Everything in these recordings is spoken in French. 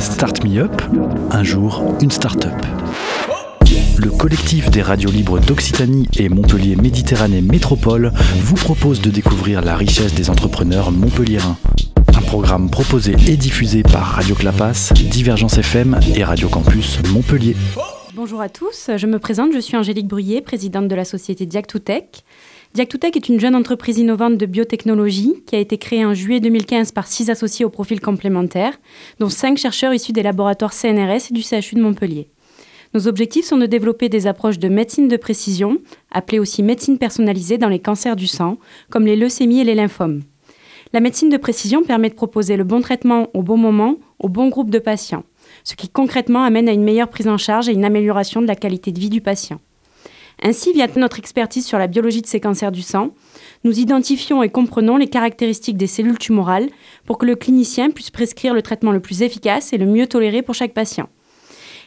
Start Me Up. Un jour, une start-up. Le collectif des radios libres d'Occitanie et Montpellier Méditerranée Métropole vous propose de découvrir la richesse des entrepreneurs montpelliérains. Un programme proposé et diffusé par Radio Clapas, Divergence FM et Radio Campus Montpellier. Bonjour à tous, je me présente, je suis Angélique Bruyé, présidente de la société Diac2Tech. Diac2Tech est une jeune entreprise innovante de biotechnologie qui a été créée en juillet 2015 par six associés au profil complémentaire, dont cinq chercheurs issus des laboratoires CNRS et du CHU de Montpellier. Nos objectifs sont de développer des approches de médecine de précision, appelées aussi médecine personnalisée dans les cancers du sang, comme les leucémies et les lymphomes. La médecine de précision permet de proposer le bon traitement au bon moment, au bon groupe de patients, ce qui concrètement amène à une meilleure prise en charge et une amélioration de la qualité de vie du patient. Ainsi, via notre expertise sur la biologie de ces cancers du sang, nous identifions et comprenons les caractéristiques des cellules tumorales pour que le clinicien puisse prescrire le traitement le plus efficace et le mieux toléré pour chaque patient.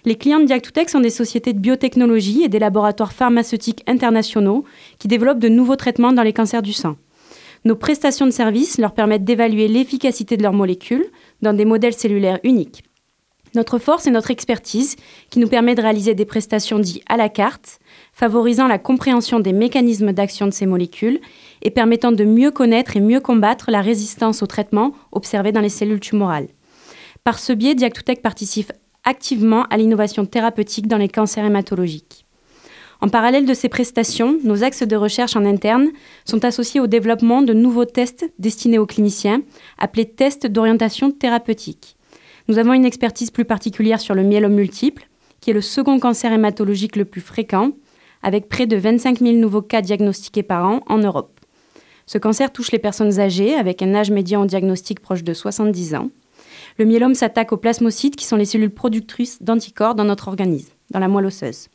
Les clients de Diac2Tech sont des sociétés de biotechnologie et des laboratoires pharmaceutiques internationaux qui développent de nouveaux traitements dans les cancers du sang. Nos prestations de services leur permettent d'évaluer l'efficacité de leurs molécules dans des modèles cellulaires uniques. Notre force est notre expertise qui nous permet de réaliser des prestations dites à la carte, favorisant la compréhension des mécanismes d'action de ces molécules et permettant de mieux connaître et mieux combattre la résistance au traitement observé dans les cellules tumorales. Par ce biais, Diac2Tech participe activement à l'innovation thérapeutique dans les cancers hématologiques. En parallèle de ces prestations, nos axes de recherche en interne sont associés au développement de nouveaux tests destinés aux cliniciens, appelés tests d'orientation thérapeutique. Nous avons une expertise plus particulière sur le myélome multiple, qui est le second cancer hématologique le plus fréquent, avec près de 25 000 nouveaux cas diagnostiqués par an en Europe. Ce cancer touche les personnes âgées, avec un âge médian en diagnostic proche de 70 ans. Le myélome s'attaque aux plasmocytes qui sont les cellules productrices d'anticorps dans notre organisme, dans la moelle osseuse.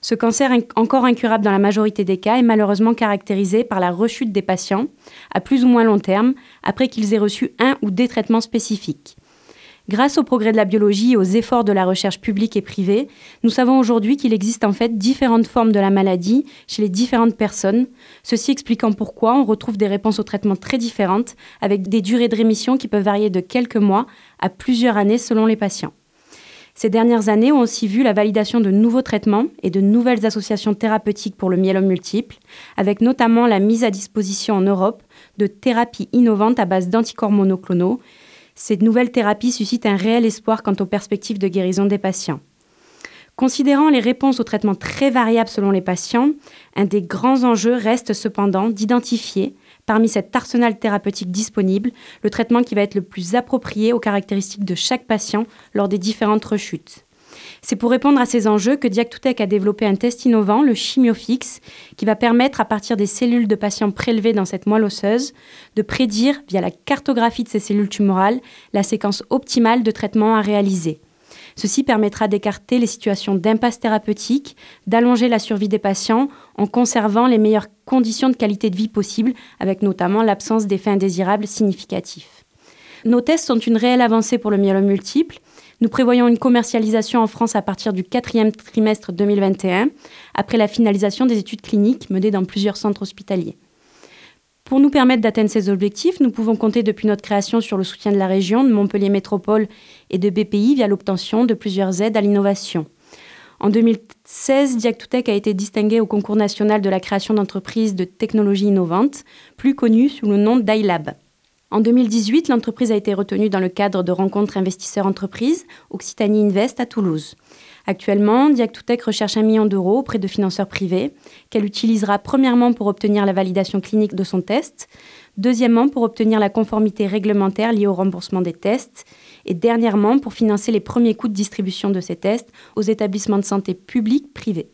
Ce cancer, encore incurable dans la majorité des cas, est malheureusement caractérisé par la rechute des patients, à plus ou moins long terme, après qu'ils aient reçu un ou des traitements spécifiques. Grâce au progrès de la biologie et aux efforts de la recherche publique et privée, nous savons aujourd'hui qu'il existe en fait différentes formes de la maladie chez les différentes personnes, ceci expliquant pourquoi on retrouve des réponses au traitement très différentes, avec des durées de rémission qui peuvent varier de quelques mois à plusieurs années selon les patients. Ces dernières années ont aussi vu la validation de nouveaux traitements et de nouvelles associations thérapeutiques pour le myélome multiple, avec notamment la mise à disposition en Europe de thérapies innovantes à base d'anticorps monoclonaux ces nouvelles thérapies suscitent un réel espoir quant aux perspectives de guérison des patients. Considérant les réponses aux traitements très variables selon les patients, un des grands enjeux reste cependant d'identifier, parmi cet arsenal thérapeutique disponible, le traitement qui va être le plus approprié aux caractéristiques de chaque patient lors des différentes rechutes. C'est pour répondre à ces enjeux que Diac2Tech a développé un test innovant, le Chimiofix, qui va permettre, à partir des cellules de patients prélevées dans cette moelle osseuse, de prédire, via la cartographie de ces cellules tumorales, la séquence optimale de traitement à réaliser. Ceci permettra d'écarter les situations d'impasse thérapeutique, d'allonger la survie des patients en conservant les meilleures conditions de qualité de vie possibles, avec notamment l'absence d'effets indésirables significatifs. Nos tests sont une réelle avancée pour le myélome multiple nous prévoyons une commercialisation en France à partir du quatrième trimestre 2021, après la finalisation des études cliniques menées dans plusieurs centres hospitaliers. Pour nous permettre d'atteindre ces objectifs, nous pouvons compter depuis notre création sur le soutien de la région, de Montpellier Métropole et de BPI via l'obtention de plusieurs aides à l'innovation. En 2016, Diac2Tech a été distingué au concours national de la création d'entreprises de technologie innovante, plus connu sous le nom d'ILAB. En 2018, l'entreprise a été retenue dans le cadre de rencontres investisseurs-entreprises Occitanie Invest à Toulouse. Actuellement, Diac2Tech recherche un million d'euros auprès de financeurs privés qu'elle utilisera premièrement pour obtenir la validation clinique de son test, deuxièmement pour obtenir la conformité réglementaire liée au remboursement des tests et dernièrement pour financer les premiers coûts de distribution de ces tests aux établissements de santé publics privés.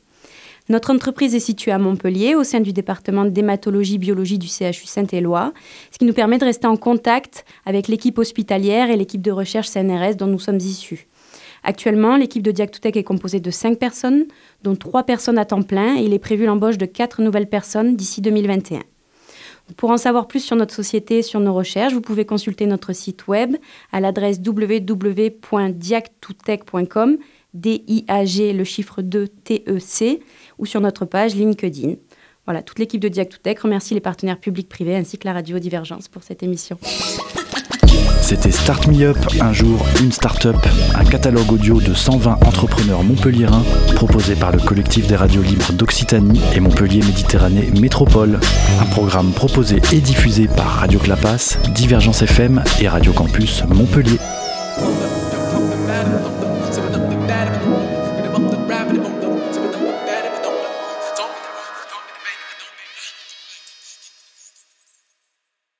Notre entreprise est située à Montpellier, au sein du département d'hématologie-biologie du CHU Saint-Éloi, ce qui nous permet de rester en contact avec l'équipe hospitalière et l'équipe de recherche CNRS dont nous sommes issus. Actuellement, l'équipe de Diac2Tech est composée de 5 personnes, dont 3 personnes à temps plein, et il est prévu l'embauche de 4 nouvelles personnes d'ici 2021. Pour en savoir plus sur notre société et sur nos recherches, vous pouvez consulter notre site web à l'adresse www.diac2tech.com, D-I-A-G, le chiffre 2, T-E-C, ou sur notre page LinkedIn. Voilà, toute l'équipe de Diac2Tech remercie les partenaires publics privés ainsi que la radio Divergence pour cette émission. C'était Start Me Up, un jour, une start-up, un catalogue audio de 120 entrepreneurs montpelliérains proposé par le collectif des radios libres d'Occitanie et Montpellier Méditerranée Métropole. Un programme proposé et diffusé par Radio Clapas, Divergence FM et Radio Campus Montpellier.